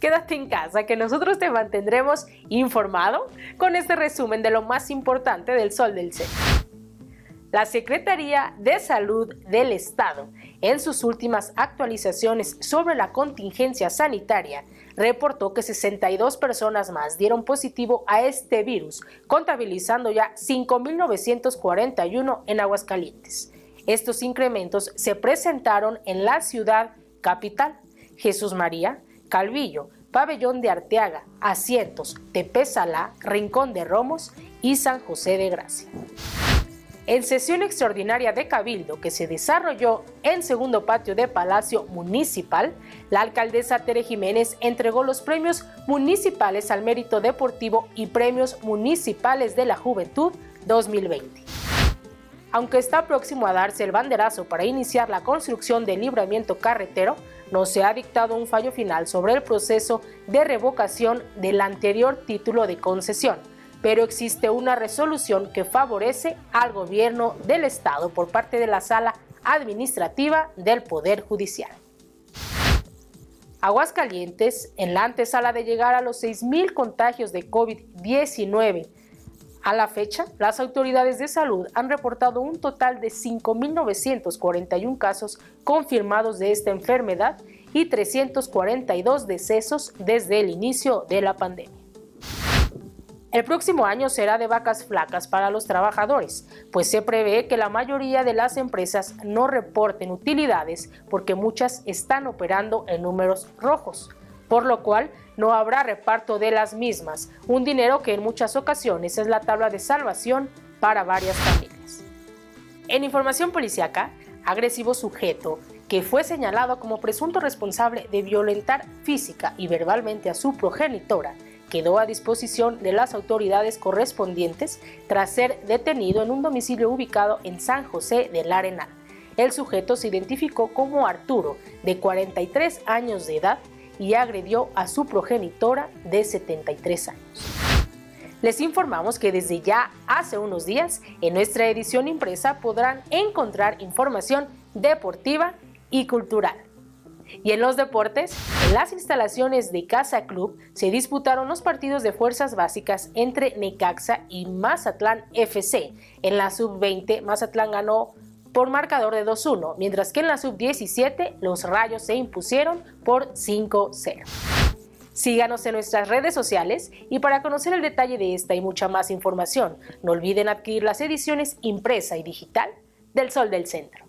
Quédate en casa que nosotros te mantendremos informado con este resumen de lo más importante del Sol del Centro. La Secretaría de Salud del Estado, en sus últimas actualizaciones sobre la contingencia sanitaria, reportó que 62 personas más dieron positivo a este virus, contabilizando ya 5.941 en Aguascalientes. Estos incrementos se presentaron en la ciudad capital, Jesús María, Calvillo, Pabellón de Arteaga, Asientos, Tepezalá, Rincón de Romos y San José de Gracia. En sesión extraordinaria de Cabildo que se desarrolló en segundo patio de Palacio Municipal, la alcaldesa Tere Jiménez entregó los premios municipales al mérito deportivo y premios municipales de la juventud 2020. Aunque está próximo a darse el banderazo para iniciar la construcción del libramiento carretero, no se ha dictado un fallo final sobre el proceso de revocación del anterior título de concesión pero existe una resolución que favorece al gobierno del Estado por parte de la Sala Administrativa del Poder Judicial. Aguascalientes, en la antesala de llegar a los 6.000 contagios de COVID-19, a la fecha, las autoridades de salud han reportado un total de 5.941 casos confirmados de esta enfermedad y 342 decesos desde el inicio de la pandemia. El próximo año será de vacas flacas para los trabajadores, pues se prevé que la mayoría de las empresas no reporten utilidades porque muchas están operando en números rojos, por lo cual no habrá reparto de las mismas, un dinero que en muchas ocasiones es la tabla de salvación para varias familias. En información policiaca, agresivo sujeto que fue señalado como presunto responsable de violentar física y verbalmente a su progenitora, quedó a disposición de las autoridades correspondientes tras ser detenido en un domicilio ubicado en San José del Arenal. El sujeto se identificó como Arturo, de 43 años de edad, y agredió a su progenitora de 73 años. Les informamos que desde ya hace unos días en nuestra edición impresa podrán encontrar información deportiva y cultural. Y en los deportes, en las instalaciones de Casa Club se disputaron los partidos de fuerzas básicas entre Necaxa y Mazatlán FC. En la sub-20, Mazatlán ganó por marcador de 2-1, mientras que en la sub-17 los Rayos se impusieron por 5-0. Síganos en nuestras redes sociales y para conocer el detalle de esta y mucha más información, no olviden adquirir las ediciones impresa y digital del Sol del Centro.